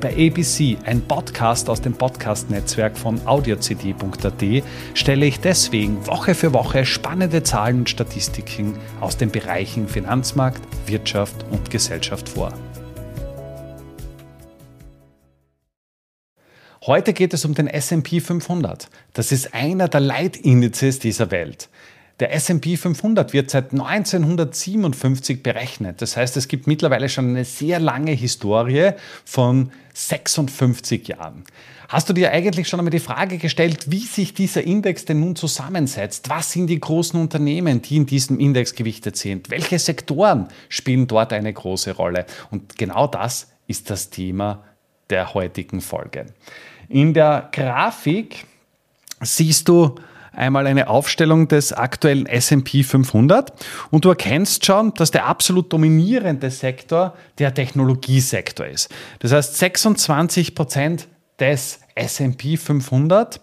Bei ABC, ein Podcast aus dem Podcast-Netzwerk von audiocd.at, stelle ich deswegen Woche für Woche spannende Zahlen und Statistiken aus den Bereichen Finanzmarkt, Wirtschaft und Gesellschaft vor. Heute geht es um den SP 500. Das ist einer der Leitindizes dieser Welt. Der SP 500 wird seit 1957 berechnet. Das heißt, es gibt mittlerweile schon eine sehr lange Historie von 56 Jahren. Hast du dir eigentlich schon einmal die Frage gestellt, wie sich dieser Index denn nun zusammensetzt? Was sind die großen Unternehmen, die in diesem Index gewichtet sind? Welche Sektoren spielen dort eine große Rolle? Und genau das ist das Thema der heutigen Folge. In der Grafik siehst du einmal eine Aufstellung des aktuellen SP 500 und du erkennst schon, dass der absolut dominierende Sektor der Technologiesektor ist. Das heißt, 26 Prozent des SP 500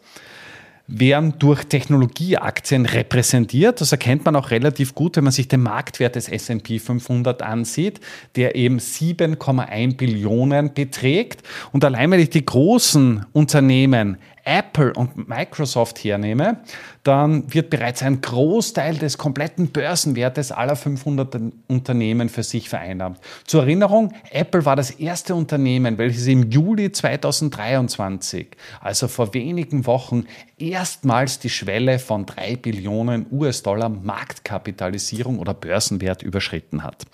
werden durch Technologieaktien repräsentiert. Das erkennt man auch relativ gut, wenn man sich den Marktwert des S&P 500 ansieht, der eben 7,1 Billionen beträgt. Und allein wenn ich die großen Unternehmen Apple und Microsoft hernehme, dann wird bereits ein Großteil des kompletten Börsenwertes aller 500 Unternehmen für sich vereinnahmt. Zur Erinnerung, Apple war das erste Unternehmen, welches im Juli 2023, also vor wenigen Wochen, erstmals die Schwelle von 3 Billionen US-Dollar Marktkapitalisierung oder Börsenwert überschritten hat.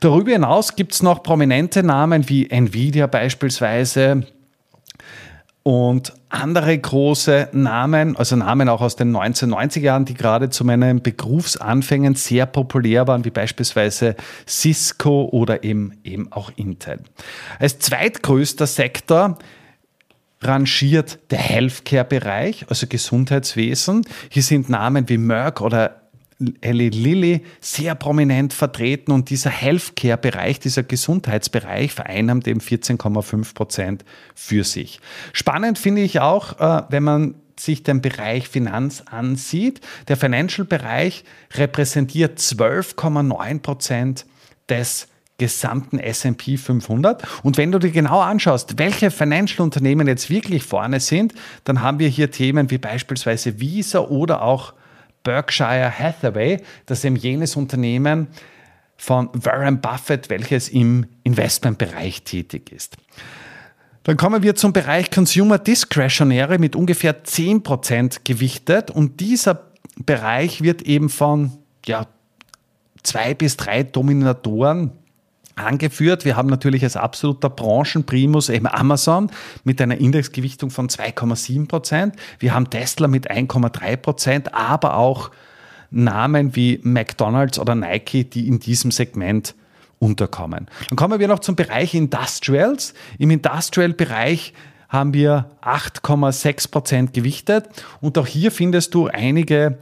Darüber hinaus gibt es noch prominente Namen wie Nvidia beispielsweise, und andere große Namen, also Namen auch aus den 1990er Jahren, die gerade zu meinen Berufsanfängen sehr populär waren, wie beispielsweise Cisco oder eben, eben auch Intel. Als zweitgrößter Sektor rangiert der Healthcare-Bereich, also Gesundheitswesen. Hier sind Namen wie Merck oder Eli Lilly sehr prominent vertreten und dieser Healthcare-Bereich, dieser Gesundheitsbereich vereinnahmt eben 14,5 Prozent für sich. Spannend finde ich auch, äh, wenn man sich den Bereich Finanz ansieht. Der Financial-Bereich repräsentiert 12,9 Prozent des gesamten S&P 500. Und wenn du dir genau anschaust, welche Financial-Unternehmen jetzt wirklich vorne sind, dann haben wir hier Themen wie beispielsweise Visa oder auch Berkshire Hathaway, das eben jenes Unternehmen von Warren Buffett, welches im Investmentbereich tätig ist. Dann kommen wir zum Bereich Consumer Discretionary mit ungefähr 10% gewichtet und dieser Bereich wird eben von ja, zwei bis drei Dominatoren angeführt. Wir haben natürlich als absoluter Branchenprimus eben Amazon mit einer Indexgewichtung von 2,7 Prozent. Wir haben Tesla mit 1,3 Prozent, aber auch Namen wie McDonald's oder Nike, die in diesem Segment unterkommen. Dann kommen wir noch zum Bereich Industrials. Im Industrial-Bereich haben wir 8,6 Prozent gewichtet und auch hier findest du einige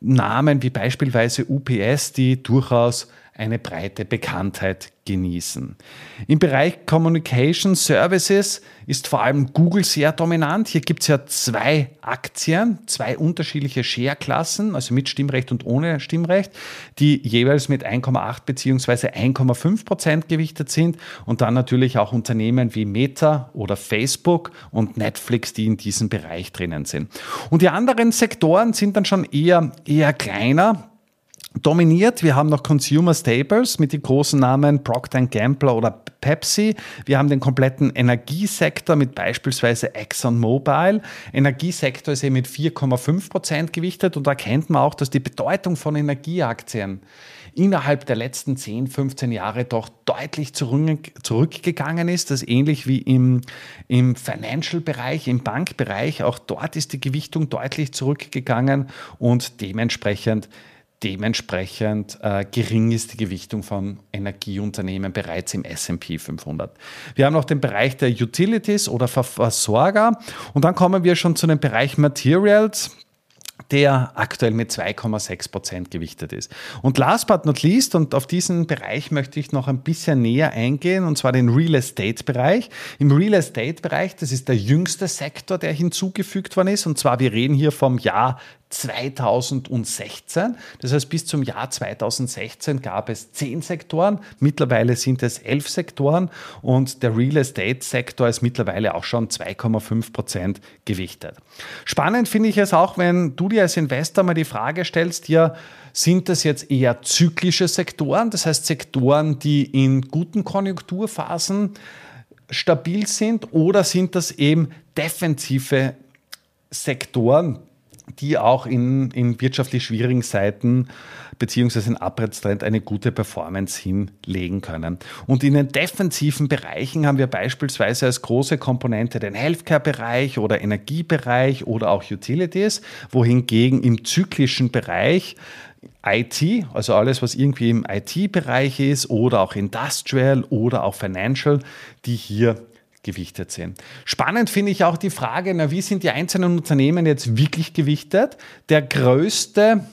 Namen wie beispielsweise UPS, die durchaus eine breite Bekanntheit genießen. Im Bereich Communication Services ist vor allem Google sehr dominant. Hier gibt es ja zwei Aktien, zwei unterschiedliche Share-Klassen, also mit Stimmrecht und ohne Stimmrecht, die jeweils mit 1,8 bzw. 1,5 Prozent gewichtet sind. Und dann natürlich auch Unternehmen wie Meta oder Facebook und Netflix, die in diesem Bereich drinnen sind. Und die anderen Sektoren sind dann schon eher, eher kleiner dominiert. Wir haben noch Consumer Staples mit den großen Namen Procter Gamble oder Pepsi. Wir haben den kompletten Energiesektor mit beispielsweise ExxonMobil. Energiesektor ist eben mit 4,5 Prozent gewichtet und da erkennt man auch, dass die Bedeutung von Energieaktien innerhalb der letzten 10, 15 Jahre doch deutlich zurückgegangen ist. Das ist ähnlich wie im, im Financial-Bereich, im Bankbereich. Auch dort ist die Gewichtung deutlich zurückgegangen und dementsprechend dementsprechend äh, gering ist die Gewichtung von Energieunternehmen bereits im SP 500. Wir haben noch den Bereich der Utilities oder Versorger und dann kommen wir schon zu dem Bereich Materials. Der aktuell mit 2,6 Prozent gewichtet ist. Und last but not least, und auf diesen Bereich möchte ich noch ein bisschen näher eingehen, und zwar den Real Estate Bereich. Im Real Estate Bereich, das ist der jüngste Sektor, der hinzugefügt worden ist, und zwar wir reden hier vom Jahr 2016. Das heißt, bis zum Jahr 2016 gab es zehn Sektoren. Mittlerweile sind es elf Sektoren und der Real Estate Sektor ist mittlerweile auch schon 2,5 Prozent gewichtet. Spannend finde ich es auch, wenn du dir als Investor mal die Frage stellst, ja, sind das jetzt eher zyklische Sektoren, das heißt Sektoren, die in guten Konjunkturphasen stabil sind, oder sind das eben defensive Sektoren, die auch in, in wirtschaftlich schwierigen Zeiten beziehungsweise in Abwärtstrend eine gute Performance hinlegen können. Und in den defensiven Bereichen haben wir beispielsweise als große Komponente den Healthcare-Bereich oder Energiebereich oder auch Utilities, wohingegen im zyklischen Bereich IT, also alles, was irgendwie im IT-Bereich ist oder auch Industrial oder auch Financial, die hier gewichtet sind. Spannend finde ich auch die Frage, na, wie sind die einzelnen Unternehmen jetzt wirklich gewichtet? Der größte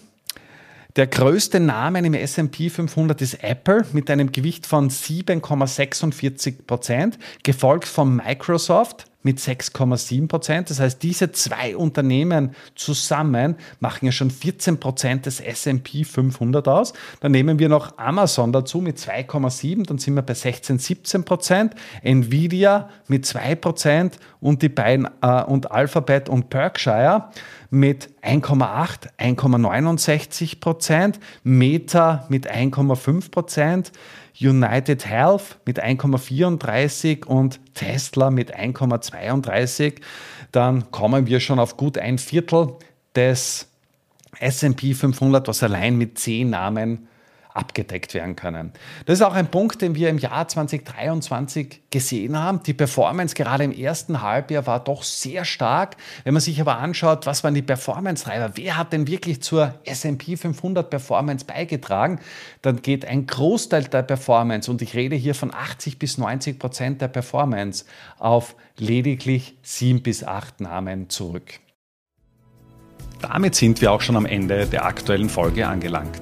der größte Name im S&P 500 ist Apple mit einem Gewicht von 7,46 Prozent, gefolgt von Microsoft mit 6,7 Prozent. Das heißt, diese zwei Unternehmen zusammen machen ja schon 14 Prozent des S&P 500 aus. Dann nehmen wir noch Amazon dazu mit 2,7, dann sind wir bei 16, 17 Prozent. Nvidia mit 2 Prozent und die beiden äh, und Alphabet und Berkshire mit 1,8, 1,69 Prozent. Meta mit 1,5 Prozent. United Health mit 1,34 und Tesla mit 1,32, dann kommen wir schon auf gut ein Viertel des SP 500, was allein mit zehn Namen abgedeckt werden können. Das ist auch ein Punkt, den wir im Jahr 2023 gesehen haben. Die Performance gerade im ersten Halbjahr war doch sehr stark. Wenn man sich aber anschaut, was waren die Performance-Treiber, wer hat denn wirklich zur S&P 500 Performance beigetragen, dann geht ein Großteil der Performance, und ich rede hier von 80 bis 90 Prozent der Performance, auf lediglich sieben bis acht Namen zurück. Damit sind wir auch schon am Ende der aktuellen Folge angelangt.